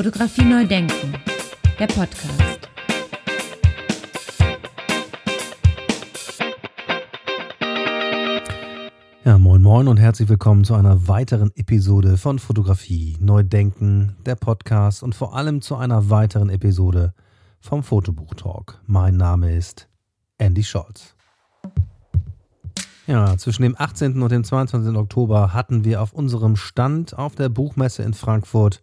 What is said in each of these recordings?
Fotografie neu denken, der Podcast. Ja, moin moin und herzlich willkommen zu einer weiteren Episode von Fotografie neu denken, der Podcast und vor allem zu einer weiteren Episode vom Fotobuch Talk. Mein Name ist Andy Scholz. Ja, zwischen dem 18. und dem 22. Oktober hatten wir auf unserem Stand auf der Buchmesse in Frankfurt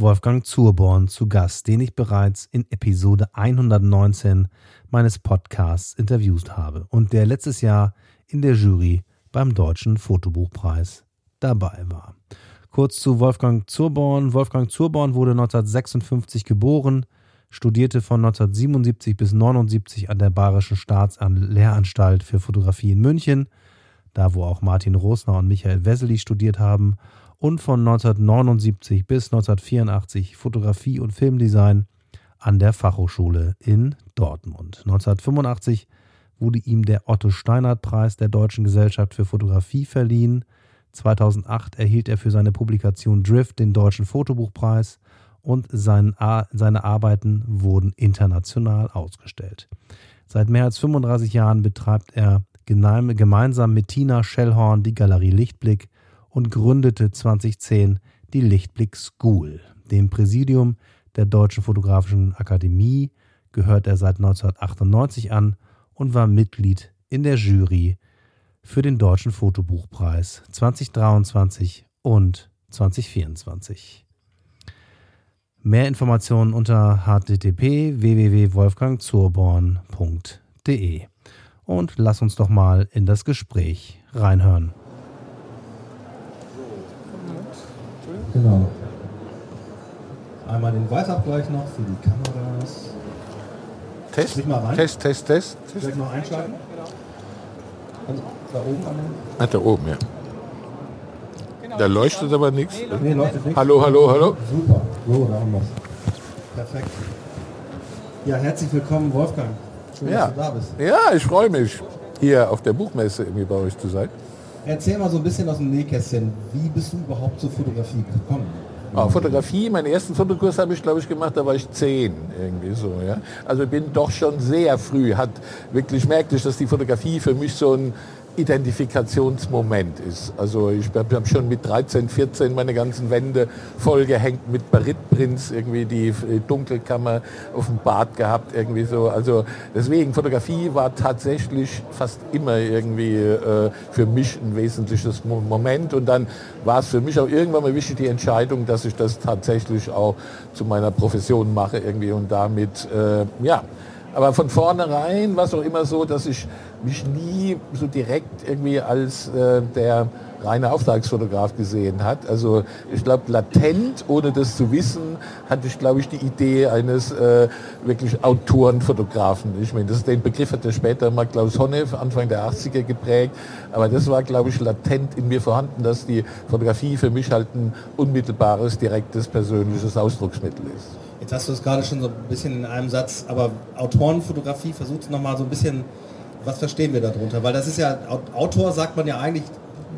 Wolfgang Zurborn zu Gast, den ich bereits in Episode 119 meines Podcasts interviewt habe und der letztes Jahr in der Jury beim Deutschen Fotobuchpreis dabei war. Kurz zu Wolfgang Zurborn. Wolfgang Zurborn wurde 1956 geboren, studierte von 1977 bis 1979 an der Bayerischen Staatslehranstalt für Fotografie in München, da wo auch Martin Rosner und Michael Wessely studiert haben, und von 1979 bis 1984 Fotografie und Filmdesign an der Fachhochschule in Dortmund. 1985 wurde ihm der Otto Steinert Preis der Deutschen Gesellschaft für Fotografie verliehen. 2008 erhielt er für seine Publikation Drift den Deutschen Fotobuchpreis und sein, seine Arbeiten wurden international ausgestellt. Seit mehr als 35 Jahren betreibt er gemeinsam mit Tina Schellhorn die Galerie Lichtblick und gründete 2010 die Lichtblick School. Dem Präsidium der Deutschen Fotografischen Akademie gehört er seit 1998 an und war Mitglied in der Jury für den Deutschen Fotobuchpreis 2023 und 2024. Mehr Informationen unter http www.wolfgangzurborn.de. Und lass uns doch mal in das Gespräch reinhören. Genau. Einmal den Weißabgleich noch für die Kameras. Test, mal rein. Test, Test, Test. Test. Vielleicht noch einschalten. Also da oben an. Ah, da oben, ja. Da leuchtet aber nichts. Nee, leuchtet nicht. Hallo, hallo, hallo. Super. So, da haben wir Perfekt. Ja, herzlich willkommen, Wolfgang. Schön, Ja. dass du da bist. Ja, ich freue mich, hier auf der Buchmesse irgendwie bei euch zu sein. Erzähl mal so ein bisschen aus dem Nähkästchen. Wie bist du überhaupt zur Fotografie gekommen? Ah, Fotografie, meinen ersten Fotokurs habe ich, glaube ich, gemacht, da war ich zehn, irgendwie so, ja. Also bin doch schon sehr früh, hat wirklich merkte ich, dass die Fotografie für mich so ein Identifikationsmoment ist. Also ich habe hab schon mit 13, 14 meine ganzen Wände vollgehängt mit Baritprints, irgendwie die Dunkelkammer auf dem Bad gehabt, irgendwie so. Also deswegen, Fotografie war tatsächlich fast immer irgendwie äh, für mich ein wesentliches Mo- Moment und dann war es für mich auch irgendwann mal wichtig, die Entscheidung, dass ich das tatsächlich auch zu meiner Profession mache irgendwie und damit, äh, ja, aber von vornherein war es auch immer so, dass ich mich nie so direkt irgendwie als äh, der reine Auftragsfotograf gesehen hat. Also ich glaube, latent, ohne das zu wissen, hatte ich, glaube ich, die Idee eines äh, wirklich Autorenfotografen. Ich meine, den Begriff hat ja später mal Klaus Honneff Anfang der 80er geprägt. Aber das war, glaube ich, latent in mir vorhanden, dass die Fotografie für mich halt ein unmittelbares, direktes, persönliches Ausdrucksmittel ist. Jetzt hast du es gerade schon so ein bisschen in einem Satz, aber Autorenfotografie, versucht noch mal so ein bisschen, was verstehen wir darunter? Weil das ist ja, Au- Autor sagt man ja eigentlich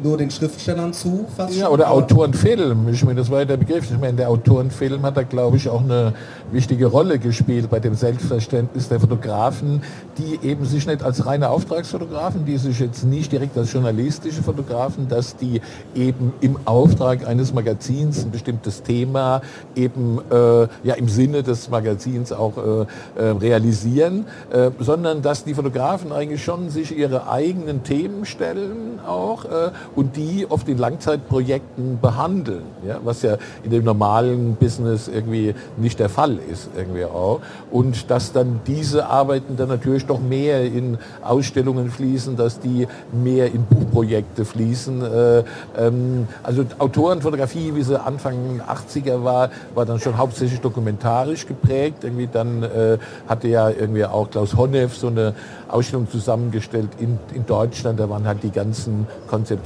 nur den Schriftstellern zu, fast Ja, schon, oder Autorenfilm. Ich meine, das war ja der Begriff. Ich meine, der Autorenfilm hat da, glaube ich, auch eine wichtige Rolle gespielt bei dem Selbstverständnis der Fotografen, die eben sich nicht als reine Auftragsfotografen, die sich jetzt nicht direkt als journalistische Fotografen, dass die eben im Auftrag eines Magazins ein bestimmtes Thema eben äh, ja im Sinne des Magazins auch äh, äh, realisieren, äh, sondern dass die Fotografen eigentlich schon sich ihre eigenen Themen stellen auch äh, und die oft in Langzeitprojekten behandeln, ja, was ja in dem normalen Business irgendwie nicht der Fall ist irgendwie auch und dass dann diese Arbeiten dann natürlich doch mehr in Ausstellungen fließen, dass die mehr in Buchprojekte fließen. Äh, ähm, also Autorenfotografie, wie sie Anfang 80er war, war dann schon hauptsächlich dokumentarisch geprägt. Irgendwie dann äh, hatte ja irgendwie auch Klaus Honneff so eine Ausstellung zusammengestellt in, in Deutschland. Da waren halt die ganzen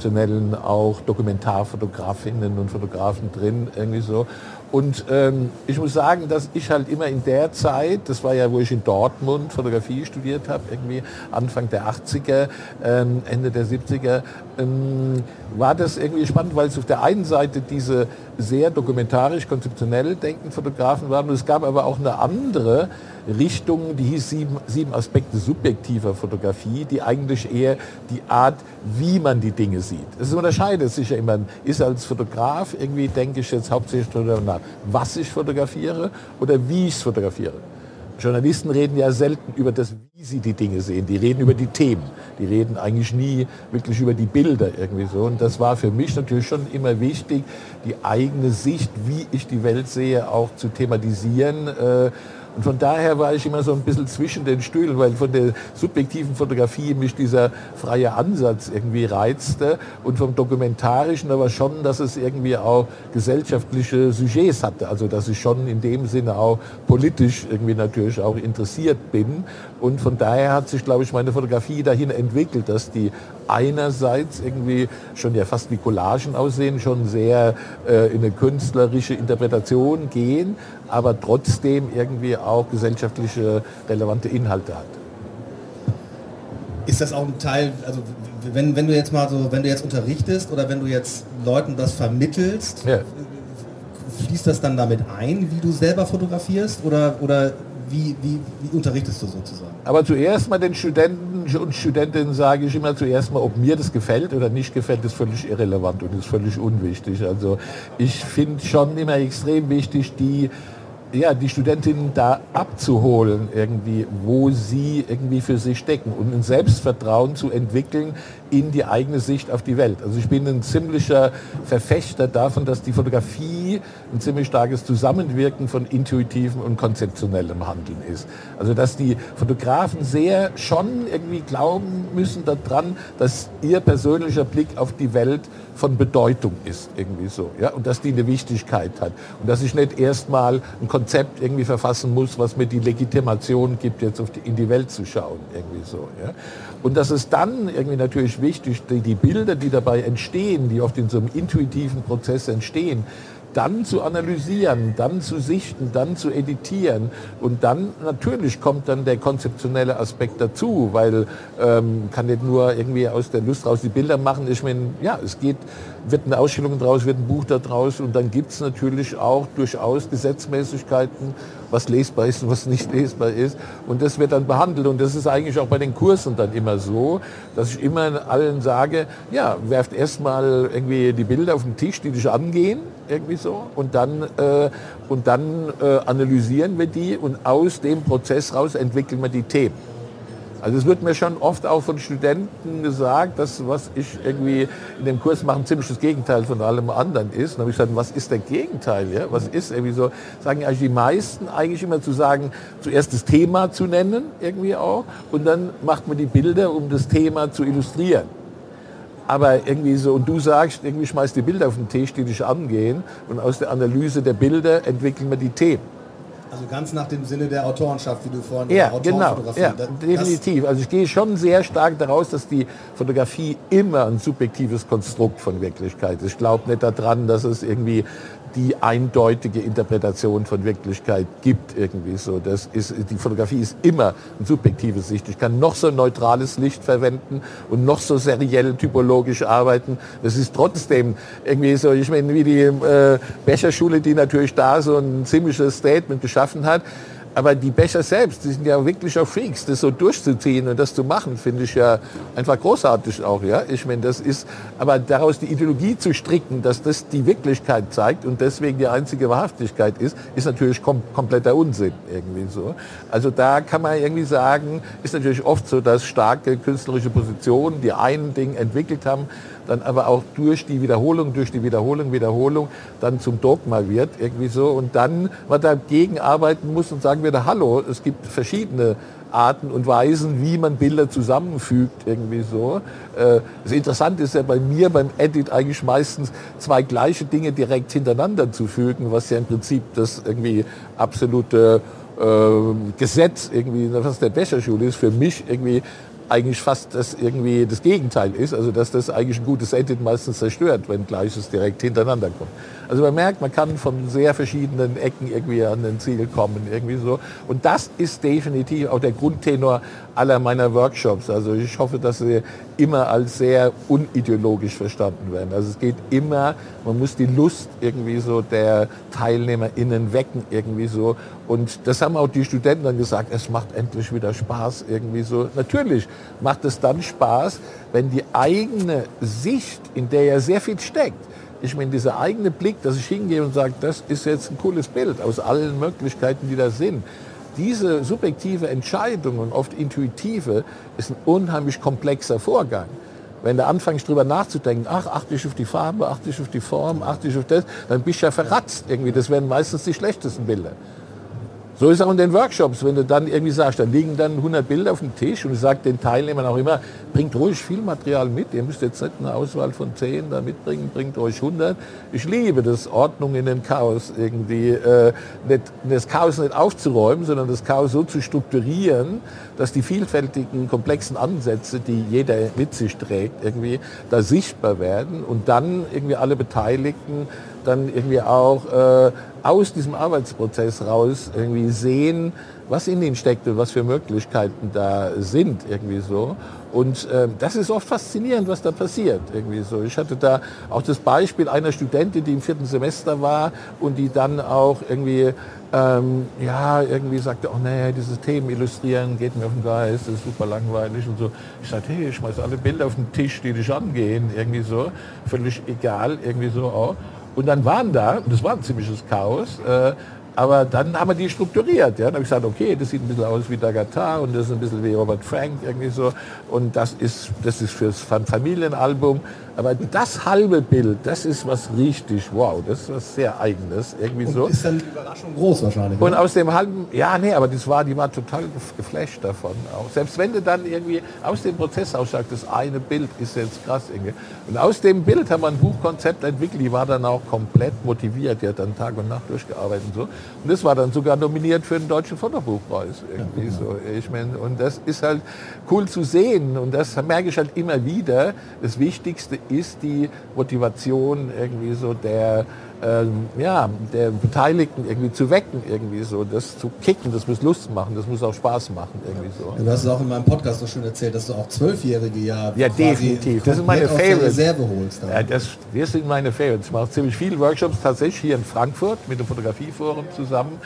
konzeptionellen auch Dokumentarfotografinnen und Fotografen drin, irgendwie so. Und ähm, ich muss sagen, dass ich halt immer in der Zeit, das war ja, wo ich in Dortmund Fotografie studiert habe, irgendwie Anfang der 80er, ähm, Ende der 70er, ähm, war das irgendwie spannend, weil es auf der einen Seite diese sehr dokumentarisch, konzeptionell denkend Fotografen waren. Und es gab aber auch eine andere Richtung, die hieß sieben, sieben Aspekte subjektiver Fotografie, die eigentlich eher die Art, wie man die Dinge sieht. Es unterscheidet sich ja immer, ist als Fotograf irgendwie, denke ich jetzt hauptsächlich darüber nach, was ich fotografiere oder wie ich es fotografiere. Journalisten reden ja selten über das, wie sie die Dinge sehen. Die reden über die Themen. Die reden eigentlich nie wirklich über die Bilder irgendwie so. Und das war für mich natürlich schon immer wichtig, die eigene Sicht, wie ich die Welt sehe, auch zu thematisieren. Äh, und von daher war ich immer so ein bisschen zwischen den Stühlen, weil von der subjektiven Fotografie mich dieser freie Ansatz irgendwie reizte und vom dokumentarischen aber schon, dass es irgendwie auch gesellschaftliche Sujets hatte. Also dass ich schon in dem Sinne auch politisch irgendwie natürlich auch interessiert bin. Und von daher hat sich, glaube ich, meine Fotografie dahin entwickelt, dass die einerseits irgendwie schon ja fast wie Collagen aussehen, schon sehr äh, in eine künstlerische Interpretation gehen, aber trotzdem irgendwie auch gesellschaftliche relevante Inhalte hat. Ist das auch ein Teil, also wenn, wenn du jetzt mal so, wenn du jetzt unterrichtest oder wenn du jetzt Leuten das vermittelst, ja. fließt das dann damit ein, wie du selber fotografierst oder, oder wie, wie, wie unterrichtest du sozusagen? Aber zuerst mal den Studenten und Studentinnen sage ich immer zuerst mal, ob mir das gefällt oder nicht gefällt, ist völlig irrelevant und ist völlig unwichtig. Also ich finde schon immer extrem wichtig, die ja, die Studentinnen da abzuholen, irgendwie, wo sie irgendwie für sich stecken und ein Selbstvertrauen zu entwickeln in die eigene Sicht auf die Welt. Also ich bin ein ziemlicher Verfechter davon, dass die Fotografie ein ziemlich starkes Zusammenwirken von intuitivem und konzeptionellem Handeln ist. Also dass die Fotografen sehr schon irgendwie glauben müssen daran, dass ihr persönlicher Blick auf die Welt von Bedeutung ist, irgendwie so. Ja? Und dass die eine Wichtigkeit hat. Und dass ich nicht erstmal ein Konzept irgendwie verfassen muss, was mir die Legitimation gibt, jetzt die, in die Welt zu schauen, irgendwie so. Ja? Und das ist dann irgendwie natürlich wichtig, die, die Bilder, die dabei entstehen, die oft in so einem intuitiven Prozess entstehen, dann zu analysieren, dann zu sichten, dann zu editieren. Und dann natürlich kommt dann der konzeptionelle Aspekt dazu, weil ähm, kann nicht nur irgendwie aus der Lust raus die Bilder machen. Ich meine, ja, es geht, wird eine Ausstellung draus, wird ein Buch da draus und dann gibt es natürlich auch durchaus Gesetzmäßigkeiten, was lesbar ist und was nicht lesbar ist. Und das wird dann behandelt. Und das ist eigentlich auch bei den Kursen dann immer so, dass ich immer allen sage, ja, werft erstmal irgendwie die Bilder auf den Tisch, die dich angehen, irgendwie so. Und dann, äh, und dann äh, analysieren wir die und aus dem Prozess raus entwickeln wir die Themen. Also es wird mir schon oft auch von Studenten gesagt, dass was ich irgendwie in dem Kurs mache, ziemlich das Gegenteil von allem anderen ist. Und dann habe ich gesagt, was ist der Gegenteil? Ja? Was ist irgendwie so? Sagen eigentlich die meisten eigentlich immer zu sagen, zuerst das Thema zu nennen, irgendwie auch, und dann macht man die Bilder, um das Thema zu illustrieren. Aber irgendwie so, und du sagst, irgendwie schmeißt die Bilder auf den Tisch, die dich angehen, und aus der Analyse der Bilder entwickeln wir die Themen. Also ganz nach dem Sinne der Autorenschaft, wie du vorhin Ja, genau. Ja, definitiv. Also ich gehe schon sehr stark daraus, dass die Fotografie immer ein subjektives Konstrukt von Wirklichkeit ist. Ich glaube nicht daran, dass es irgendwie die eindeutige Interpretation von Wirklichkeit gibt irgendwie so. Das ist, die Fotografie ist immer ein subjektives Licht. Ich kann noch so neutrales Licht verwenden und noch so seriell typologisch arbeiten. Das ist trotzdem irgendwie so, ich meine, wie die äh, Becherschule, die natürlich da so ein ziemliches Statement geschaffen hat, aber die Becher selbst, die sind ja wirklich auch Freaks, das so durchzuziehen und das zu machen, finde ich ja einfach großartig auch. Ja? Ich meine, das ist, aber daraus die Ideologie zu stricken, dass das die Wirklichkeit zeigt und deswegen die einzige Wahrhaftigkeit ist, ist natürlich kom kompletter Unsinn irgendwie so. Also da kann man irgendwie sagen, ist natürlich oft so, dass starke künstlerische Positionen, die ein Ding entwickelt haben, dann aber auch durch die Wiederholung, durch die Wiederholung, Wiederholung dann zum Dogma wird, irgendwie so. Und dann man dagegen arbeiten muss und sagen wir, hallo, es gibt verschiedene Arten und Weisen, wie man Bilder zusammenfügt, irgendwie so. Äh, das Interessante ist ja bei mir beim Edit eigentlich meistens zwei gleiche Dinge direkt hintereinander zu fügen, was ja im Prinzip das irgendwie absolute äh, Gesetz irgendwie, was der Becherschule ist, für mich irgendwie eigentlich fast das irgendwie das Gegenteil ist, also dass das eigentlich ein gutes Edit meistens zerstört, wenn Gleiches direkt hintereinander kommt. Also man merkt, man kann von sehr verschiedenen Ecken irgendwie an den Ziel kommen, irgendwie so. Und das ist definitiv auch der Grundtenor aller meiner Workshops. Also ich hoffe, dass sie immer als sehr unideologisch verstanden werden. Also es geht immer, man muss die Lust irgendwie so der TeilnehmerInnen wecken irgendwie so. Und das haben auch die Studenten dann gesagt, es macht endlich wieder Spaß irgendwie so. Natürlich macht es dann Spaß, wenn die eigene Sicht, in der ja sehr viel steckt, ich meine, dieser eigene Blick, dass ich hingehe und sage, das ist jetzt ein cooles Bild aus allen Möglichkeiten, die da sind, diese subjektive Entscheidung und oft intuitive ist ein unheimlich komplexer Vorgang. Wenn du anfängst drüber nachzudenken, ach, achte ich auf die Farbe, achte ich auf die Form, achte ich auf das, dann bist du ja verratzt irgendwie. Das werden meistens die schlechtesten Bilder. So ist auch in den Workshops, wenn du dann irgendwie sagst, da liegen dann 100 Bilder auf dem Tisch und ich sage den Teilnehmern auch immer, bringt ruhig viel Material mit, ihr müsst jetzt nicht eine Auswahl von 10 da mitbringen, bringt euch 100. Ich liebe das, Ordnung in den Chaos irgendwie, äh, nicht, das Chaos nicht aufzuräumen, sondern das Chaos so zu strukturieren, dass die vielfältigen, komplexen Ansätze, die jeder mit sich trägt, irgendwie da sichtbar werden und dann irgendwie alle Beteiligten dann irgendwie auch äh, aus diesem Arbeitsprozess raus irgendwie sehen, was in ihnen steckt und was für Möglichkeiten da sind irgendwie so. Und äh, das ist oft faszinierend, was da passiert irgendwie so. Ich hatte da auch das Beispiel einer Studentin, die im vierten Semester war und die dann auch irgendwie ähm, ja, irgendwie sagte, oh nee, dieses Themen illustrieren geht mir auf den Geist, das ist super langweilig und so. Ich sagte, hey, ich schmeiß alle Bilder auf den Tisch, die dich angehen, irgendwie so, völlig egal, irgendwie so auch. Und dann waren da, und das war ein ziemliches Chaos, äh, aber dann haben wir die strukturiert. Ja? Dann habe ich gesagt, okay, das sieht ein bisschen aus wie Dagata und das ist ein bisschen wie Robert Frank irgendwie so. Und das ist, das ist fürs Familienalbum. Aber das halbe Bild, das ist was richtig, wow, das ist was sehr Eigenes. Irgendwie und so. Ist dann die Überraschung groß wahrscheinlich. Und oder? aus dem halben, ja, nee, aber das war, die war total geflasht davon. Auch. Selbst wenn du dann irgendwie aus dem Prozess aus sagst, das eine Bild ist jetzt krass irgendwie. Und aus dem Bild haben wir ein Buchkonzept entwickelt, die war dann auch komplett motiviert, die hat dann Tag und Nacht durchgearbeitet und so. Und das war dann sogar nominiert für den Deutschen Fotobuchpreis. Irgendwie ja, genau. so. Ich meine, und das ist halt cool zu sehen. Und das merke ich halt immer wieder. Das Wichtigste ist die Motivation irgendwie so der, ähm, ja, der Beteiligten irgendwie zu wecken, irgendwie so, das zu kicken, das muss Lust machen, das muss auch Spaß machen, irgendwie so. Du hast es auch in meinem Podcast so schön erzählt, dass du auch Zwölfjährige ja Ja, definitiv. Das sind meine Favorites. Reserve holst. Ja, das, das sind meine Favorites. Ich mache ziemlich viele Workshops tatsächlich hier in Frankfurt mit dem Fotografieforum zusammen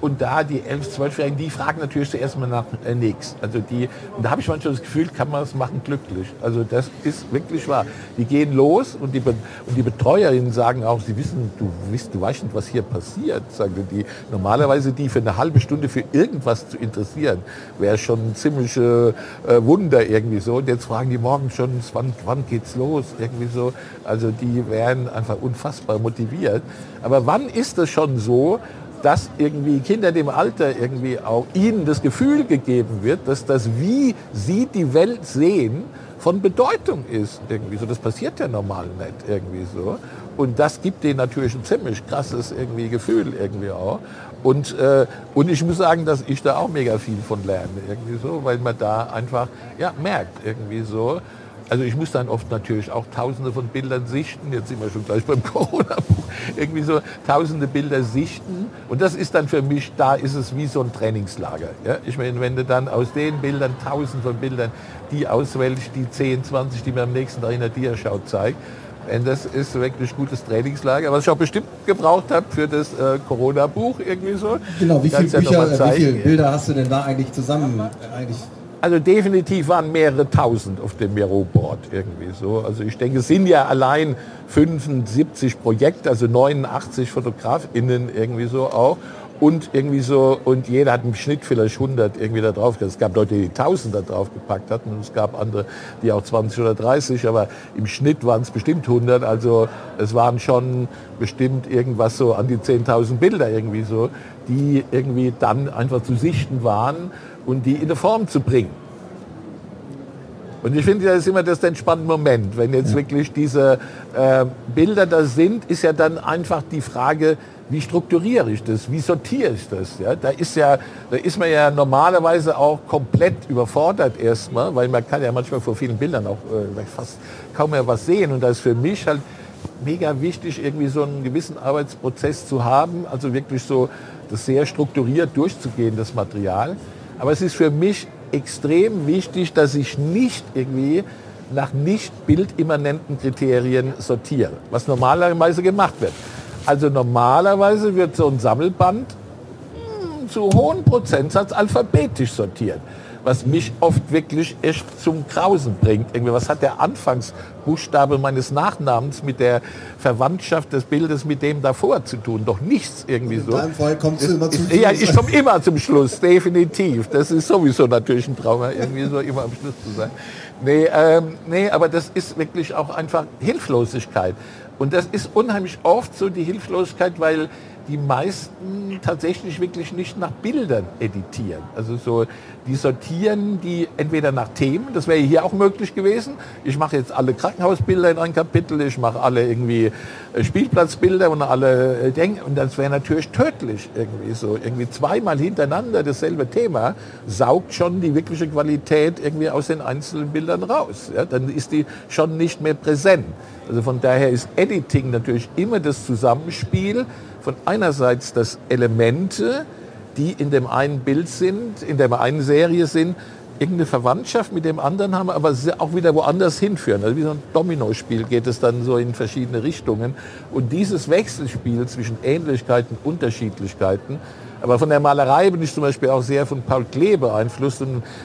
und da die 11-, 12-Jährigen, die fragen natürlich zuerst mal nach äh, nichts. Also die, und da habe ich manchmal das Gefühl, kann man es machen glücklich. Also das ist wirklich wahr. Die gehen los und die, und die Betreuerinnen sagen auch, sie wissen, du, wisst, du weißt nicht, was hier passiert. Sagen die. Normalerweise die für eine halbe Stunde für irgendwas zu interessieren, wäre schon ein ziemliches äh, Wunder irgendwie so. Und jetzt fragen die morgen schon, wann, wann geht's los? Irgendwie so. Also die werden einfach unfassbar motiviert. Aber wann ist es schon so, dass irgendwie Kinder dem Alter irgendwie auch ihnen das Gefühl gegeben wird, dass das, wie sie die Welt sehen, von Bedeutung ist irgendwie so. Das passiert ja normal nicht irgendwie so. Und das gibt denen natürlich ein ziemlich krasses irgendwie Gefühl irgendwie auch. Und, äh, und ich muss sagen, dass ich da auch mega viel von lerne irgendwie so, weil man da einfach ja, merkt irgendwie so, also ich muss dann oft natürlich auch tausende von Bildern sichten. Jetzt sind wir schon gleich beim Corona-Buch. Irgendwie so tausende Bilder sichten. Und das ist dann für mich, da ist es wie so ein Trainingslager. Ja? Ich meine, wenn du dann aus den Bildern, tausend von Bildern, die auswählst, die 10, 20, die mir am nächsten Tag in der Diaschau zeigt, das ist wirklich gutes Trainingslager, was ich auch bestimmt gebraucht habe für das äh, Corona-Buch irgendwie so. Genau, wie viele, Bücher, wie viele Bilder hast du denn da eigentlich zusammen eigentlich also definitiv waren mehrere tausend auf dem Miro-Board irgendwie so. Also ich denke, es sind ja allein 75 Projekte, also 89 FotografInnen irgendwie so auch. Und irgendwie so, und jeder hat im Schnitt vielleicht 100 irgendwie da drauf. Es gab Leute, die 1000 da drauf gepackt hatten und es gab andere, die auch 20 oder 30, aber im Schnitt waren es bestimmt 100. Also es waren schon bestimmt irgendwas so an die 10.000 Bilder irgendwie so, die irgendwie dann einfach zu sichten waren und die in eine Form zu bringen. Und ich finde, das ist immer das entspannende Moment. Wenn jetzt wirklich diese äh, Bilder da sind, ist ja dann einfach die Frage, wie strukturiere ich das, wie sortiere ich das? Ja? Da, ist ja, da ist man ja normalerweise auch komplett überfordert erstmal, weil man kann ja manchmal vor vielen Bildern auch äh, fast kaum mehr was sehen. Und da ist für mich halt mega wichtig, irgendwie so einen gewissen Arbeitsprozess zu haben, also wirklich so das sehr strukturiert durchzugehen, das Material. Aber es ist für mich extrem wichtig, dass ich nicht irgendwie nach nicht bildimmanenten Kriterien sortiere, was normalerweise gemacht wird. Also normalerweise wird so ein Sammelband hm, zu hohen Prozentsatz alphabetisch sortiert was mich oft wirklich echt zum Krausen bringt. Irgendwie, was hat der Anfangsbuchstabe meines Nachnamens mit der Verwandtschaft des Bildes mit dem davor zu tun? Doch nichts irgendwie so. In deinem Fall kommst du immer zum Schluss. Ja, ich komme immer zum Schluss, definitiv. Das ist sowieso natürlich ein Trauma, irgendwie so immer am Schluss zu sein. Nee, ähm, nee, aber das ist wirklich auch einfach Hilflosigkeit. Und das ist unheimlich oft so die Hilflosigkeit, weil die meisten tatsächlich wirklich nicht nach Bildern editieren. Also so, die sortieren die entweder nach Themen, das wäre hier auch möglich gewesen. Ich mache jetzt alle Krankenhausbilder in ein Kapitel, ich mache alle irgendwie äh, Spielplatzbilder und alle äh, Denken und das wäre natürlich tödlich irgendwie so. Irgendwie zweimal hintereinander dasselbe Thema saugt schon die wirkliche Qualität irgendwie aus den einzelnen Bildern raus. Ja? Dann ist die schon nicht mehr präsent. Also von daher ist Editing natürlich immer das Zusammenspiel von einerseits das Elemente, die in dem einen Bild sind, in der einen Serie sind, irgendeine Verwandtschaft mit dem anderen haben, aber auch wieder woanders hinführen. Also wie so ein Dominospiel geht es dann so in verschiedene Richtungen. Und dieses Wechselspiel zwischen Ähnlichkeiten, Unterschiedlichkeiten, aber von der Malerei bin ich zum Beispiel auch sehr von Paul Klee beeinflusst,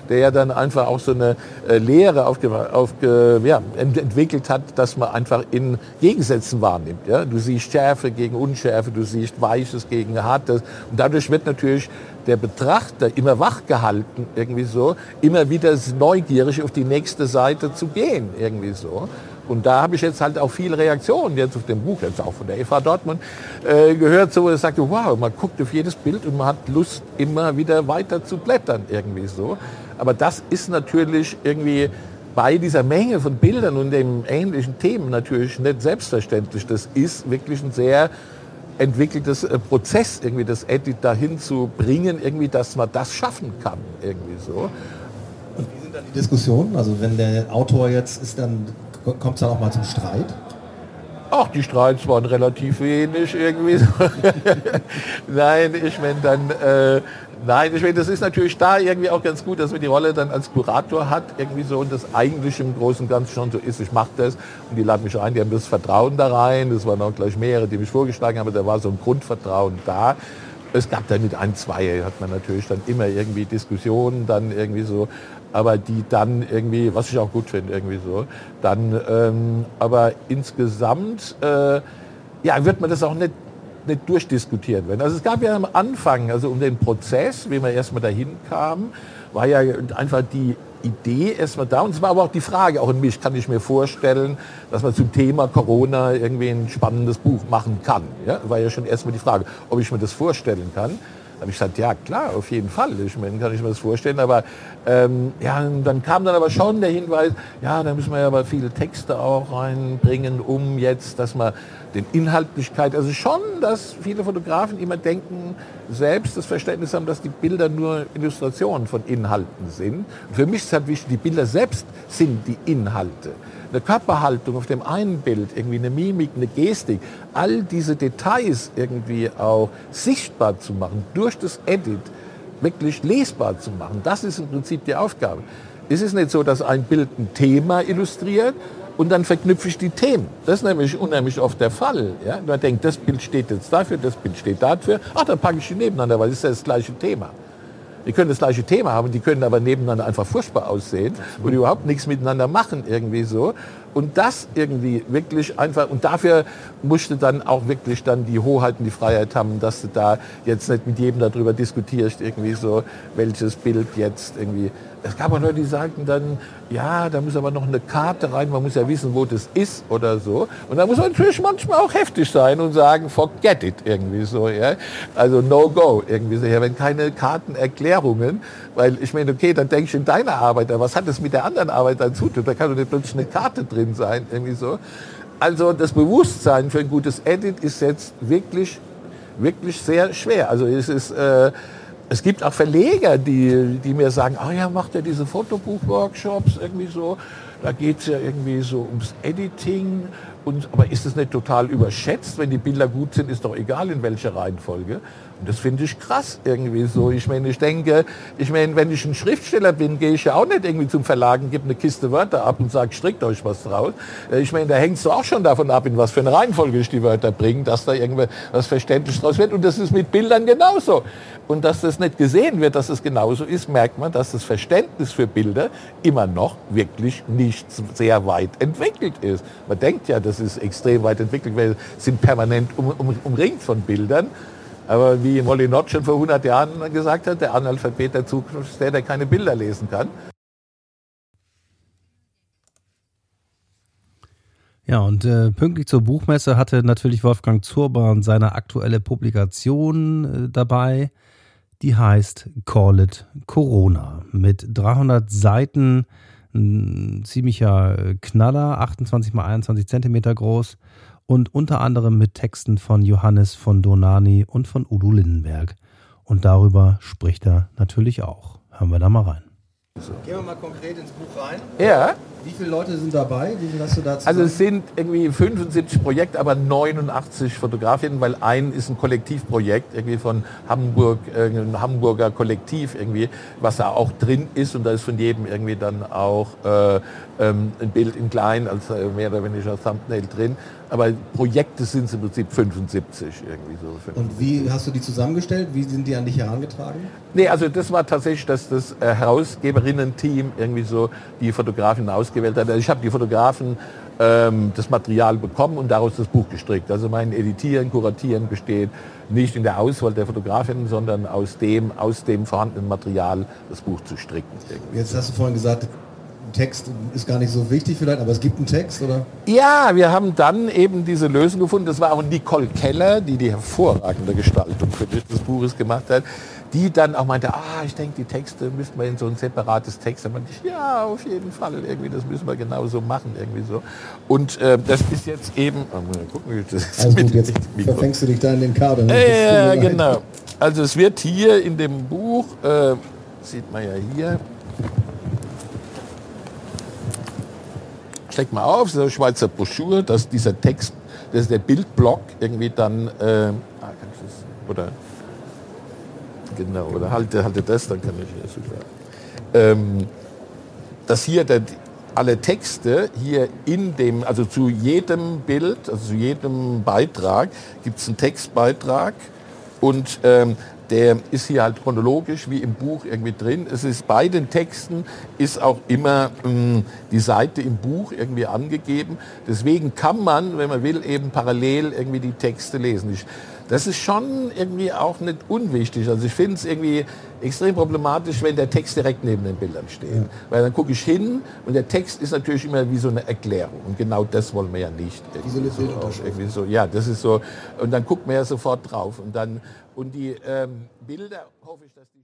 der ja dann einfach auch so eine äh, Lehre aufge, aufge, ja, entwickelt hat, dass man einfach in Gegensätzen wahrnimmt. Ja? Du siehst Schärfe gegen Unschärfe, du siehst Weiches gegen Hartes. Und dadurch wird natürlich der Betrachter immer wach gehalten, irgendwie so, immer wieder neugierig auf die nächste Seite zu gehen, irgendwie so. Und da habe ich jetzt halt auch viele Reaktionen jetzt auf dem Buch, jetzt auch von der Eva Dortmund, äh, gehört, so, dass sagte, wow, man guckt auf jedes Bild und man hat Lust, immer wieder weiter zu blättern, irgendwie so. Aber das ist natürlich irgendwie bei dieser Menge von Bildern und den ähnlichen Themen natürlich nicht selbstverständlich. Das ist wirklich ein sehr entwickeltes äh, Prozess, irgendwie das Edit dahin zu bringen, irgendwie, dass man das schaffen kann, irgendwie so. Und wie sind dann die Diskussionen? Also wenn der Autor jetzt ist, dann kommt es dann auch mal zum Streit? Ach, die Streits waren relativ wenig irgendwie. Nein, ich meine dann, äh, nein, ich meine, das ist natürlich da irgendwie auch ganz gut, dass man die Rolle dann als Kurator hat, irgendwie so und das eigentlich im Großen und Ganzen schon so ist, ich mache das und die laden mich ein, die haben das Vertrauen da rein, das waren auch gleich mehrere, die mich vorgeschlagen haben, da war so ein Grundvertrauen da. Es gab dann mit ein, zwei, hat man natürlich dann immer irgendwie Diskussionen, dann irgendwie so, aber die dann irgendwie, was ich auch gut finde, irgendwie so, dann, ähm, aber insgesamt, äh, ja, wird man das auch nicht, nicht durchdiskutieren werden. Also es gab ja am Anfang, also um den Prozess, wie man erstmal dahin kam, war ja einfach die Idee erstmal da. Und es war aber auch die Frage, auch in mich kann ich mir vorstellen, dass man zum Thema Corona irgendwie ein spannendes Buch machen kann. Ja? War ja schon erstmal die Frage, ob ich mir das vorstellen kann. Da habe ich gesagt, ja klar, auf jeden Fall. Ich meine, kann ich mir das vorstellen. Aber ähm, ja, dann kam dann aber schon der Hinweis, ja, da müssen wir ja aber viele Texte auch reinbringen, um jetzt, dass man den Inhaltlichkeit, also schon, dass viele Fotografen immer denken, selbst das Verständnis haben, dass die Bilder nur Illustrationen von Inhalten sind. Und für mich ist halt wichtig, die Bilder selbst sind die Inhalte eine Körperhaltung auf dem einen Bild, irgendwie eine Mimik, eine Gestik, all diese Details irgendwie auch sichtbar zu machen, durch das Edit wirklich lesbar zu machen. Das ist im Prinzip die Aufgabe. Es ist nicht so, dass ein Bild ein Thema illustriert und dann verknüpfe ich die Themen. Das ist nämlich unheimlich oft der Fall. Ja? Man denkt, das Bild steht jetzt dafür, das Bild steht dafür. Ach, dann packe ich die nebeneinander, weil es ist ja das gleiche Thema. Die können das gleiche Thema haben, die können aber nebeneinander einfach furchtbar aussehen und überhaupt nichts miteinander machen irgendwie so. Und das irgendwie wirklich einfach, und dafür musste dann auch wirklich dann die Hoheiten die Freiheit haben, dass du da jetzt nicht mit jedem darüber diskutierst, irgendwie so, welches Bild jetzt irgendwie es gab auch Leute, die sagten dann, ja, da muss aber noch eine Karte rein, man muss ja wissen, wo das ist oder so. Und da muss man natürlich manchmal auch heftig sein und sagen, forget it irgendwie so. Ja? Also no go irgendwie so. Ja, wenn keine Kartenerklärungen, weil ich meine, okay, dann denke ich in deiner Arbeit, was hat das mit der anderen Arbeit dann zu tun? Da kann doch nicht plötzlich eine Karte drin sein, irgendwie so. Also das Bewusstsein für ein gutes Edit ist jetzt wirklich, wirklich sehr schwer. Also es ist... Äh, es gibt auch Verleger, die, die mir sagen, ah ja, macht er diese Fotobuch-Workshops irgendwie so. Da geht es ja irgendwie so ums Editing Und, aber ist es nicht total überschätzt? Wenn die Bilder gut sind, ist doch egal in welcher Reihenfolge. Und das finde ich krass irgendwie so. Ich meine, ich denke, ich meine, wenn ich ein Schriftsteller bin, gehe ich ja auch nicht irgendwie zum Verlagen, gebe eine Kiste Wörter ab und sage, strickt euch was draus. Äh, ich meine, da hängt es auch schon davon ab, in was für eine Reihenfolge ich die Wörter bringe, dass da irgendwie was verständlich draus wird. Und das ist mit Bildern genauso. Und dass das nicht gesehen wird, dass es genauso ist, merkt man, dass das Verständnis für Bilder immer noch wirklich nicht sehr weit entwickelt ist. Man denkt ja, das ist extrem weit entwickelt, weil es sind permanent um, um, umringt von Bildern. Aber wie Molinot schon vor 100 Jahren gesagt hat, der Analphabet der Zukunft ist der, der keine Bilder lesen kann. Ja, und äh, pünktlich zur Buchmesse hatte natürlich Wolfgang Zurban seine aktuelle Publikation äh, dabei. Die heißt Call It Corona mit 300 Seiten, ein ziemlicher äh, Knaller, 28 mal 21 Zentimeter groß und unter anderem mit Texten von Johannes von Donani und von Udo Lindenberg. Und darüber spricht er natürlich auch. Hören wir da mal rein. So. Gehen wir mal konkret ins Buch rein. Ja. Wie viele Leute sind dabei? Wie viel hast du dazu? Also es sind irgendwie 75 Projekte, aber 89 Fotografinnen, weil ein ist ein Kollektivprojekt irgendwie von Hamburg, ein Hamburger Kollektiv irgendwie, was da auch drin ist und da ist von jedem irgendwie dann auch äh, ähm, ein Bild in klein als mehr oder weniger Thumbnail drin. Aber Projekte sind es im Prinzip 75 irgendwie so. 75. Und wie hast du die zusammengestellt? Wie sind die an dich herangetragen? Nee, also das war tatsächlich das, das äh, Herausgeberinnen-Team irgendwie so, die Fotografinnen ausgewählt hat. Also ich habe die Fotografen ähm, das Material bekommen und daraus das Buch gestrickt. Also mein Editieren, Kuratieren besteht nicht in der Auswahl der Fotografinnen, sondern aus dem, aus dem vorhandenen Material das Buch zu stricken. Irgendwie. Jetzt hast du vorhin gesagt, Text ist gar nicht so wichtig vielleicht, aber es gibt einen Text, oder? Ja, wir haben dann eben diese Lösung gefunden. Das war auch Nicole Keller, die die hervorragende Gestaltung für des Buches gemacht hat, die dann auch meinte, ah, ich denke, die Texte müssten wir in so ein separates Text. Da meinte ich, ja, auf jeden Fall, irgendwie, das müssen wir genauso machen, irgendwie so. Und äh, das ist jetzt eben, oh, mal gucken, das also gut, jetzt verfängst du dich da in den Kabel. Ja, genau. Also es wird hier in dem Buch, äh, sieht man ja hier, Steck mal auf, das ist Schweizer Broschüre, dass dieser Text, das ist der Bildblock, irgendwie dann, äh, ah, oder, genau, oder halte, halte das, dann kann ich hier super. Ähm, dass hier der, alle Texte hier in dem, also zu jedem Bild, also zu jedem Beitrag gibt es einen Textbeitrag und ähm, der ist hier halt chronologisch wie im Buch irgendwie drin. Es ist bei den Texten ist auch immer mh, hm, die Seite im Buch irgendwie angegeben. Deswegen kann man, wenn man will, eben parallel irgendwie die Texte lesen. Ich, das ist schon irgendwie auch nicht unwichtig. Also ich finde es irgendwie extrem problematisch, wenn der Text direkt neben den Bildern steht. Ja. Weil dann gucke ich hin und der Text ist natürlich immer wie so eine Erklärung. Und genau das wollen wir ja nicht. Irgendwie so, irgendwie so, ja, das ist so. Und dann guckt man ja sofort drauf. Und dann und die ähm, Bilder hoffe ich, dass die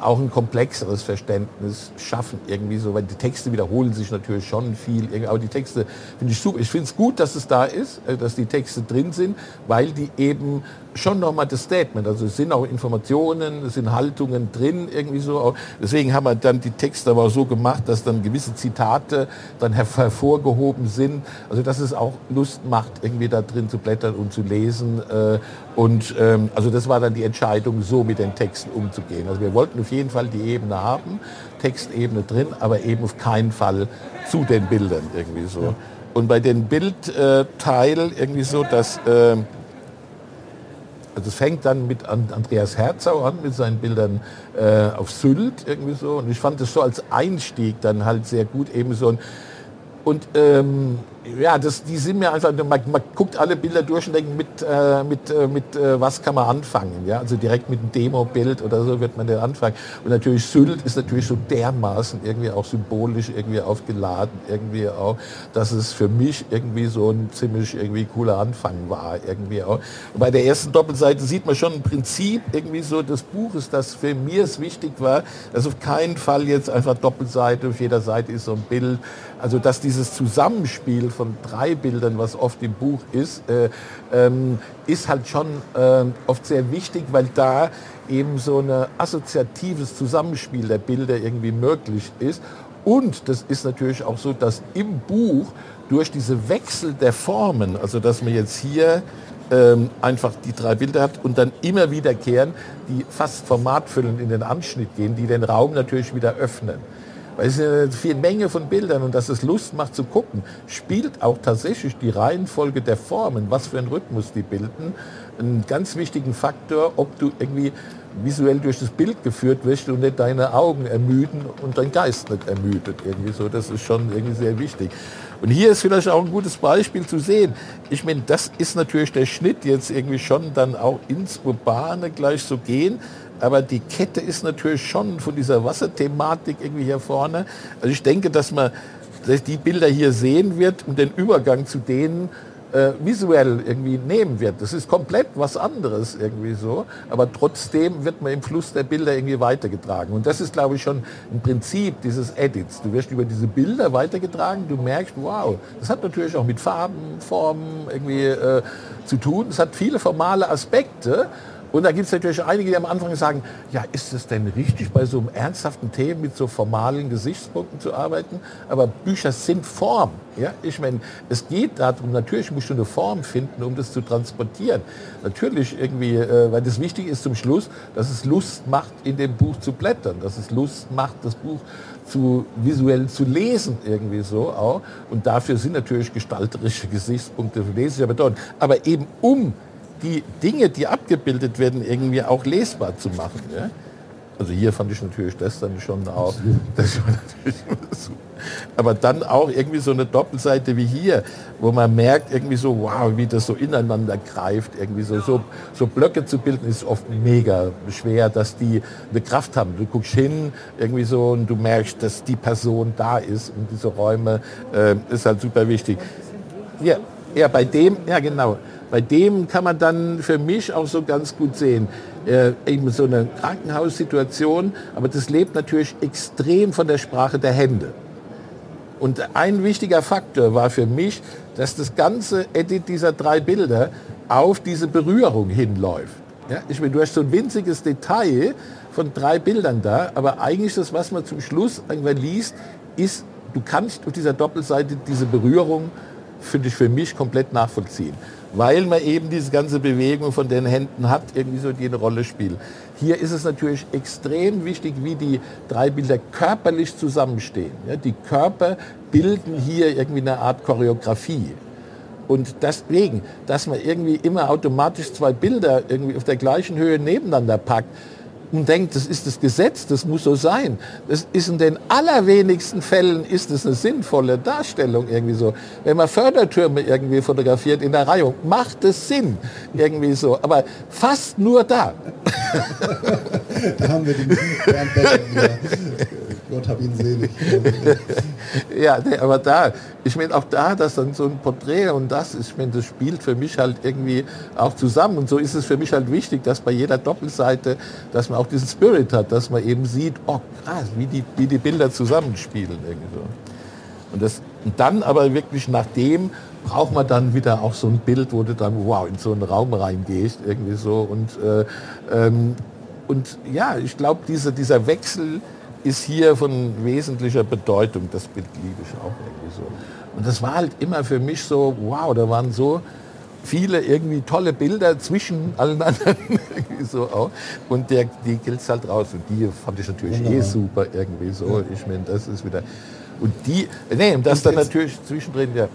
auch ein komplexeres Verständnis schaffen irgendwie so, weil die Texte wiederholen sich natürlich schon viel, aber die Texte finde ich super. Ich finde es gut, dass es da ist, äh, dass die Texte drin sind, weil die eben schon nochmal das Statement. Also es sind auch Informationen, es sind Haltungen drin, irgendwie so. Deswegen haben wir dann die Texte aber so gemacht, dass dann gewisse Zitate dann hervorgehoben sind. Also dass es auch Lust macht, irgendwie da drin zu blättern und zu lesen. Äh, und ähm, also das war dann die Entscheidung, so mit den Texten umzugehen. Also wir wollten auf jeden Fall die Ebene haben, Textebene drin, aber eben auf keinen Fall zu den Bildern irgendwie so. Und bei den Bildteilen irgendwie so, dass äh, also es fängt dann mit Andreas Herzau an, mit seinen Bildern äh, auf Sylt irgendwie so. Und ich fand das so als Einstieg dann halt sehr gut, eben so und ähm, ja, das, die sind mir einfach, man, man guckt alle Bilder durch und denkt, mit, äh, mit, äh, mit äh, was kann man anfangen? Ja? Also direkt mit einem Demo-Bild oder so wird man dann anfangen. Und natürlich Sylt ist natürlich so dermaßen irgendwie auch symbolisch irgendwie aufgeladen, irgendwie auch, dass es für mich irgendwie so ein ziemlich irgendwie cooler Anfang war, irgendwie auch. Und bei der ersten Doppelseite sieht man schon ein Prinzip irgendwie so des Buches, das für mich es wichtig war, dass auf keinen Fall jetzt einfach Doppelseite, auf jeder Seite ist so ein Bild, also dass dieses Zusammenspiel von drei Bildern, was oft im Buch ist, äh, ähm, ist halt schon äh, oft sehr wichtig, weil da eben so ein assoziatives Zusammenspiel der Bilder irgendwie möglich ist. Und das ist natürlich auch so, dass im Buch durch diese Wechsel der Formen, also dass man jetzt hier ähm, einfach die drei Bilder hat und dann immer wiederkehren, die fast formatfüllend in den Anschnitt gehen, die den Raum natürlich wieder öffnen. Weil es ist eine Menge von Bildern und dass es Lust macht zu gucken, spielt auch tatsächlich die Reihenfolge der Formen, was für einen Rhythmus die bilden, einen ganz wichtigen Faktor, ob du irgendwie visuell durch das Bild geführt wirst und nicht deine Augen ermüden und dein Geist nicht ermüdet. Irgendwie so. Das ist schon irgendwie sehr wichtig. Und hier ist vielleicht auch ein gutes Beispiel zu sehen. Ich meine, das ist natürlich der Schnitt jetzt irgendwie schon dann auch ins Urbane gleich so gehen. Aber die Kette ist natürlich schon von dieser Wasserthematik irgendwie hier vorne. Also ich denke, dass man die Bilder hier sehen wird und den Übergang zu denen äh, visuell irgendwie nehmen wird. Das ist komplett was anderes irgendwie so, aber trotzdem wird man im Fluss der Bilder irgendwie weitergetragen. Und das ist, glaube ich, schon ein Prinzip dieses Edits. Du wirst über diese Bilder weitergetragen, du merkst, wow, das hat natürlich auch mit Farben, Formen irgendwie äh, zu tun. Es hat viele formale Aspekte und da gibt es natürlich einige, die am Anfang sagen, ja, ist es denn richtig, bei so einem ernsthaften Thema mit so formalen Gesichtspunkten zu arbeiten? Aber Bücher sind Form. Ja? Ich meine, es geht darum, natürlich musst du eine Form finden, um das zu transportieren. Natürlich irgendwie, äh, weil das wichtig ist zum Schluss, dass es Lust macht, in dem Buch zu blättern, dass es Lust macht, das Buch zu visuell zu lesen irgendwie so auch. Und dafür sind natürlich gestalterische Gesichtspunkte ich aber dort. Aber eben um die Dinge, die abgebildet werden, irgendwie auch lesbar zu machen. Ja? Also hier fand ich natürlich das dann schon auch, das war natürlich so. aber dann auch irgendwie so eine Doppelseite wie hier, wo man merkt irgendwie so, wow, wie das so ineinander greift, irgendwie so, so, so Blöcke zu bilden ist oft mega schwer, dass die eine Kraft haben. Du guckst hin irgendwie so und du merkst, dass die Person da ist und diese Räume äh, ist halt super wichtig. Ja, ja, bei dem, ja genau. Bei dem kann man dann für mich auch so ganz gut sehen, äh, eben so eine Krankenhaussituation, aber das lebt natürlich extrem von der Sprache der Hände. Und ein wichtiger Faktor war für mich, dass das ganze Edit dieser drei Bilder auf diese Berührung hinläuft. Ja, ich meine, du hast so ein winziges Detail von drei Bildern da, aber eigentlich das, was man zum Schluss liest, ist, du kannst auf dieser Doppelseite diese Berührung, finde ich für mich, komplett nachvollziehen weil man eben diese ganze Bewegung von den Händen hat, irgendwie so die eine Rolle spielt. Hier ist es natürlich extrem wichtig, wie die drei Bilder körperlich zusammenstehen. Ja, die Körper bilden hier irgendwie eine Art Choreografie. Und deswegen, dass man irgendwie immer automatisch zwei Bilder irgendwie auf der gleichen Höhe nebeneinander packt, und denkt, das ist das Gesetz, das muss so sein. Das ist in den allerwenigsten Fällen ist es eine sinnvolle Darstellung irgendwie so. Wenn man Fördertürme irgendwie fotografiert in der Reihung, macht es Sinn irgendwie so. Aber fast nur da. da haben wir den. Gott hab ihn selig. ja, nee, aber da, ich meine auch da, dass dann so ein Porträt und das, ich meine, das spielt für mich halt irgendwie auch zusammen. Und so ist es für mich halt wichtig, dass bei jeder Doppelseite, dass man auch diesen Spirit hat, dass man eben sieht, oh krass, wie die, wie die Bilder zusammenspielen. Irgendwie so. Und, das, und dann aber wirklich nach dem braucht man dann wieder auch so ein Bild, wo du dann wow in so einen Raum reingehst irgendwie so und äh, ähm, und ja, ich glaube, diese, dieser Wechsel ist hier von wesentlicher Bedeutung. Das Bild liebe ich auch irgendwie so. Und das war halt immer für mich so, wow, da waren so viele irgendwie tolle Bilder zwischen allen anderen so auch. Und der, die gilt halt raus. Und die fand ich natürlich eh super irgendwie so. Ich meine, das ist wieder. Und die, nee, und das dann natürlich zwischendrin, ja.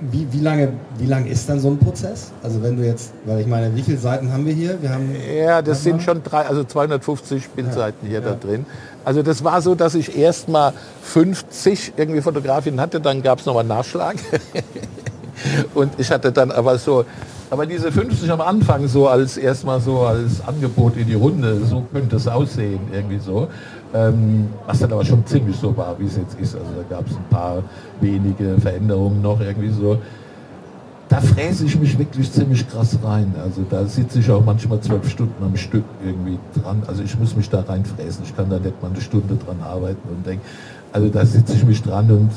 Wie, wie, lange, wie lange ist dann so ein Prozess? Also wenn du jetzt, weil ich meine, wie viele Seiten haben wir hier? Wir haben ja, das sind schon drei, also 250 Bildseiten ja, hier ja. da drin. Also das war so, dass ich erst mal 50 irgendwie Fotografien hatte, dann gab es nochmal Nachschlag. Und ich hatte dann aber so, aber diese 50 am Anfang so als erstmal so als Angebot in die Runde, so könnte es aussehen, irgendwie so. Ähm, was dann aber schon ziemlich so war, wie es jetzt ist. Also da gab es ein paar wenige Veränderungen noch irgendwie so da fräse ich mich wirklich ziemlich krass rein. Also da sitze ich auch manchmal zwölf Stunden am Stück irgendwie dran. Also ich muss mich da reinfräsen. Ich kann da nicht mal eine Stunde dran arbeiten und denke, also da sitze ich mich dran und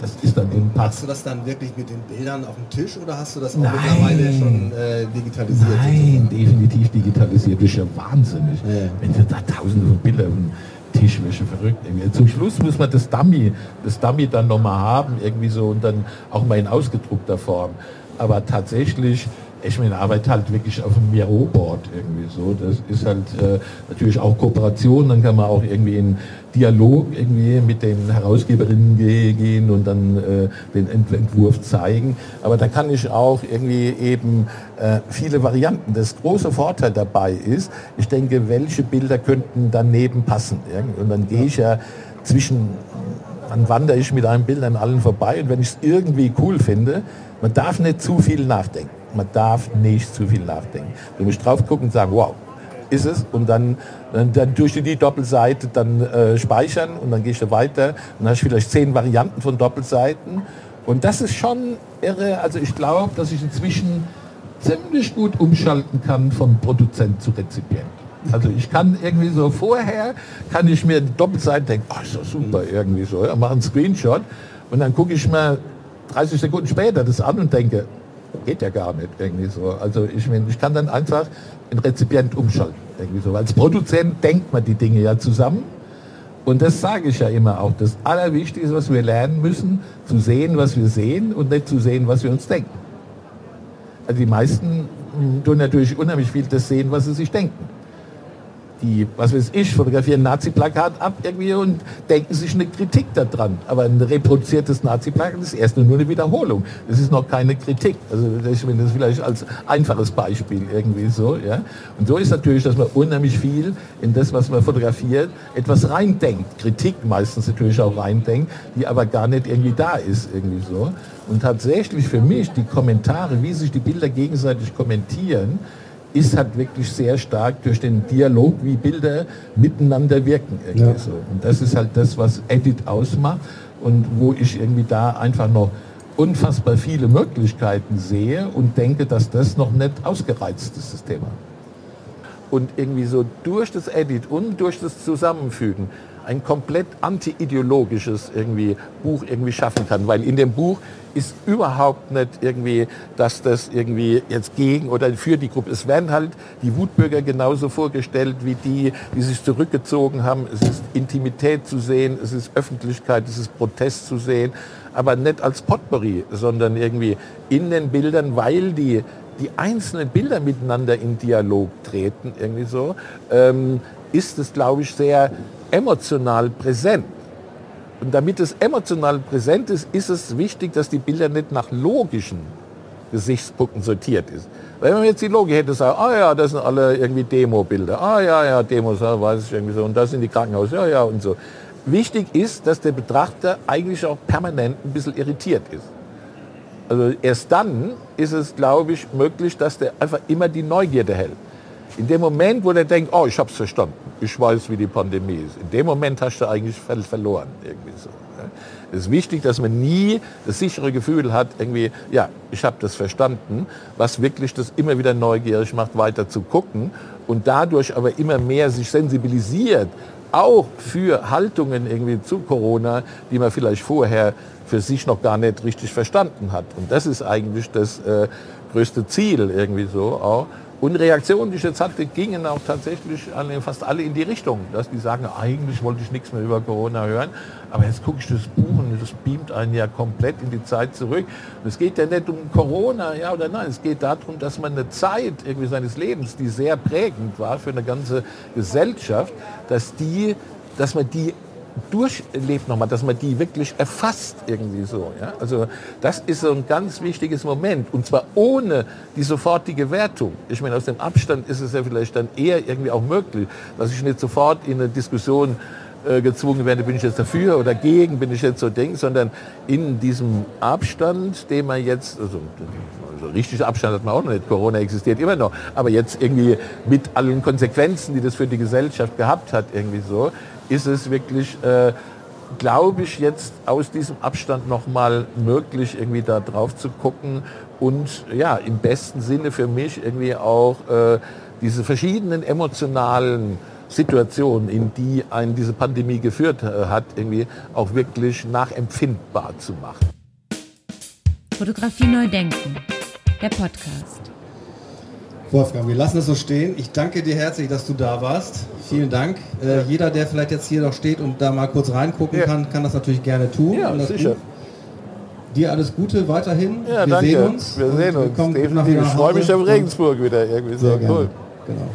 das ist dann eben Hast du das dann wirklich mit den Bildern auf dem Tisch oder hast du das auch Nein. mittlerweile schon äh, digitalisiert? Nein, sozusagen? definitiv digitalisiert. Das ist ja wahnsinnig. Ja. Wenn du da tausende von Bildern Tischwäsche verrückt. Irgendwie. Zum Schluss muss man das Dummy, das Dummy dann nochmal haben, irgendwie so und dann auch mal in ausgedruckter Form. Aber tatsächlich ich meine, arbeite halt wirklich auf einem Miro-Board irgendwie so. Das ist halt äh, natürlich auch Kooperation, dann kann man auch irgendwie in Dialog irgendwie mit den Herausgeberinnen gehen und dann äh, den Entwurf zeigen. Aber da kann ich auch irgendwie eben äh, viele Varianten. Das große Vorteil dabei ist, ich denke, welche Bilder könnten daneben passen. Und dann gehe ich ja zwischen, dann wandere ich mit einem Bild an allen vorbei und wenn ich es irgendwie cool finde, man darf nicht zu viel nachdenken. Man darf nicht zu viel nachdenken. Du musst drauf gucken und sagen, wow, ist es und dann, dann, dann durch die Doppelseite dann äh, speichern und dann gehst du weiter und dann hast du vielleicht zehn Varianten von Doppelseiten und das ist schon irre. Also ich glaube, dass ich inzwischen ziemlich gut umschalten kann von Produzent zu Rezipient. Also ich kann irgendwie so vorher, kann ich mir die Doppelseite denken, oh, super irgendwie so, ja, mache einen Screenshot und dann gucke ich mir 30 Sekunden später das an und denke, geht ja gar nicht irgendwie so. Also ich, meine, ich kann dann einfach einen Rezipient umschalten irgendwie so. Als Produzent denkt man die Dinge ja zusammen und das sage ich ja immer auch. Das Allerwichtigste, was wir lernen müssen, zu sehen, was wir sehen und nicht zu sehen, was wir uns denken. Also die meisten tun natürlich unheimlich viel das sehen, was sie sich denken die, was weiß ich, fotografieren ein Nazi-Plakat ab irgendwie und denken sich eine Kritik daran. Aber ein reproduziertes Nazi-Plakat ist erst nur eine Wiederholung. Das ist noch keine Kritik. Also ich meine, das vielleicht als einfaches Beispiel irgendwie so. Ja? Und so ist natürlich, dass man unheimlich viel in das, was man fotografiert, etwas reindenkt. Kritik meistens natürlich auch reindenkt, die aber gar nicht irgendwie da ist irgendwie so. Und tatsächlich für mich die Kommentare, wie sich die Bilder gegenseitig kommentieren, ist halt wirklich sehr stark durch den Dialog, wie Bilder miteinander wirken. Ja. So. Und das ist halt das, was Edit ausmacht und wo ich irgendwie da einfach noch unfassbar viele Möglichkeiten sehe und denke, dass das noch nicht ausgereizt ist, das Thema. Und irgendwie so durch das Edit und durch das Zusammenfügen ein komplett anti-ideologisches irgendwie Buch irgendwie schaffen kann. Weil in dem Buch ist überhaupt nicht irgendwie, dass das irgendwie jetzt gegen oder für die Gruppe. Es werden halt die Wutbürger genauso vorgestellt wie die, die sich zurückgezogen haben. Es ist Intimität zu sehen, es ist Öffentlichkeit, es ist Protest zu sehen, aber nicht als Potpourri, sondern irgendwie in den Bildern, weil die die einzelnen Bilder miteinander in Dialog treten, irgendwie so, ähm, ist es, glaube ich, sehr emotional präsent. Und damit es emotional präsent ist, ist es wichtig, dass die Bilder nicht nach logischen Gesichtspunkten sortiert ist. Wenn man jetzt die Logik hätte, sagen, ah ja, das sind alle irgendwie Demo-Bilder, ah ja, ja, Demos, ja, weiß ich irgendwie so, und das sind die Krankenhaus, ja, ja, und so. Wichtig ist, dass der Betrachter eigentlich auch permanent ein bisschen irritiert ist. Also erst dann ist es, glaube ich, möglich, dass der einfach immer die Neugierde hält. In dem Moment, wo der denkt, oh, ich habe es verstanden, ich weiß, wie die Pandemie ist, in dem Moment hast du eigentlich verloren. Irgendwie so. Es ist wichtig, dass man nie das sichere Gefühl hat, irgendwie, ja, ich habe das verstanden, was wirklich das immer wieder neugierig macht, weiter zu gucken und dadurch aber immer mehr sich sensibilisiert, auch für Haltungen irgendwie zu Corona, die man vielleicht vorher für sich noch gar nicht richtig verstanden hat. Und das ist eigentlich das äh, größte Ziel irgendwie so auch. Und Reaktionen, die ich jetzt hatte, gingen auch tatsächlich fast alle in die Richtung, dass die sagen, eigentlich wollte ich nichts mehr über Corona hören, aber jetzt gucke ich das Buch und das beamt einen ja komplett in die Zeit zurück. Und es geht ja nicht um Corona, ja oder nein, es geht darum, dass man eine Zeit irgendwie seines Lebens, die sehr prägend war für eine ganze Gesellschaft, dass die dass man die durchlebt nochmal, dass man die wirklich erfasst irgendwie so. Ja? Also das ist so ein ganz wichtiges Moment und zwar ohne die sofortige Wertung. Ich meine, aus dem Abstand ist es ja vielleicht dann eher irgendwie auch möglich, dass ich nicht sofort in eine Diskussion äh, gezwungen werde, bin ich jetzt dafür oder dagegen, bin ich jetzt so denke, sondern in diesem Abstand, den man jetzt, also, also richtig Abstand hat man auch noch nicht, Corona existiert immer noch, aber jetzt irgendwie mit allen Konsequenzen, die das für die Gesellschaft gehabt hat, irgendwie so, ist es wirklich, äh, glaube ich, jetzt aus diesem Abstand nochmal möglich, irgendwie da drauf zu gucken und ja, im besten Sinne für mich irgendwie auch äh, diese verschiedenen emotionalen Situationen, in die einen diese Pandemie geführt äh, hat, irgendwie auch wirklich nachempfindbar zu machen. Fotografie neu denken, der Podcast. Wolfgang, wir lassen es so stehen. Ich danke dir herzlich, dass du da warst. Vielen Dank. Äh, jeder, der vielleicht jetzt hier noch steht und da mal kurz reingucken ja. kann, kann das natürlich gerne tun. Ja, sicher. Dir alles Gute weiterhin. Ja, wir danke. sehen uns. Wir sehen uns. Definitiv. Ich freue mich auf Regensburg wieder irgendwie so. Cool. Genau.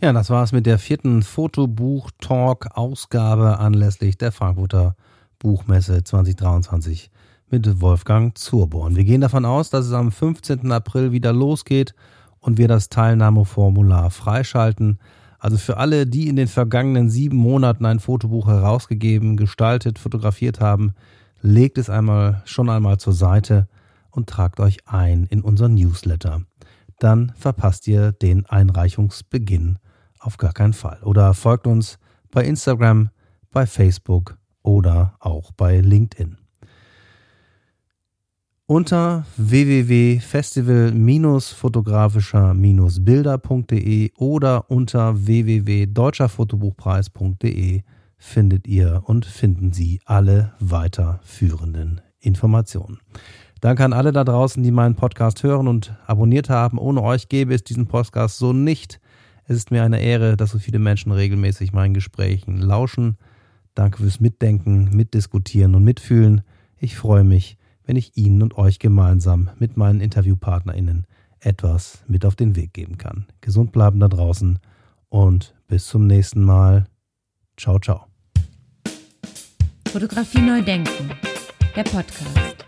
Ja, das war es mit der vierten Fotobuch-Talk-Ausgabe anlässlich der Frankfurter Buchmesse 2023 mit Wolfgang Zurborn. Wir gehen davon aus, dass es am 15. April wieder losgeht und wir das Teilnahmeformular freischalten. Also für alle, die in den vergangenen sieben Monaten ein Fotobuch herausgegeben, gestaltet, fotografiert haben, legt es einmal schon einmal zur Seite und tragt euch ein in unseren Newsletter. Dann verpasst ihr den Einreichungsbeginn auf gar keinen Fall. Oder folgt uns bei Instagram, bei Facebook oder auch bei LinkedIn unter www.festival-fotografischer-bilder.de oder unter www.deutscherfotobuchpreis.de findet ihr und finden Sie alle weiterführenden Informationen. Danke an alle da draußen, die meinen Podcast hören und abonniert haben. Ohne euch gäbe es diesen Podcast so nicht. Es ist mir eine Ehre, dass so viele Menschen regelmäßig meinen Gesprächen lauschen. Danke fürs Mitdenken, Mitdiskutieren und Mitfühlen. Ich freue mich, wenn ich Ihnen und euch gemeinsam mit meinen InterviewpartnerInnen etwas mit auf den Weg geben kann. Gesund bleiben da draußen und bis zum nächsten Mal. Ciao, ciao. Fotografie neu denken. Der Podcast.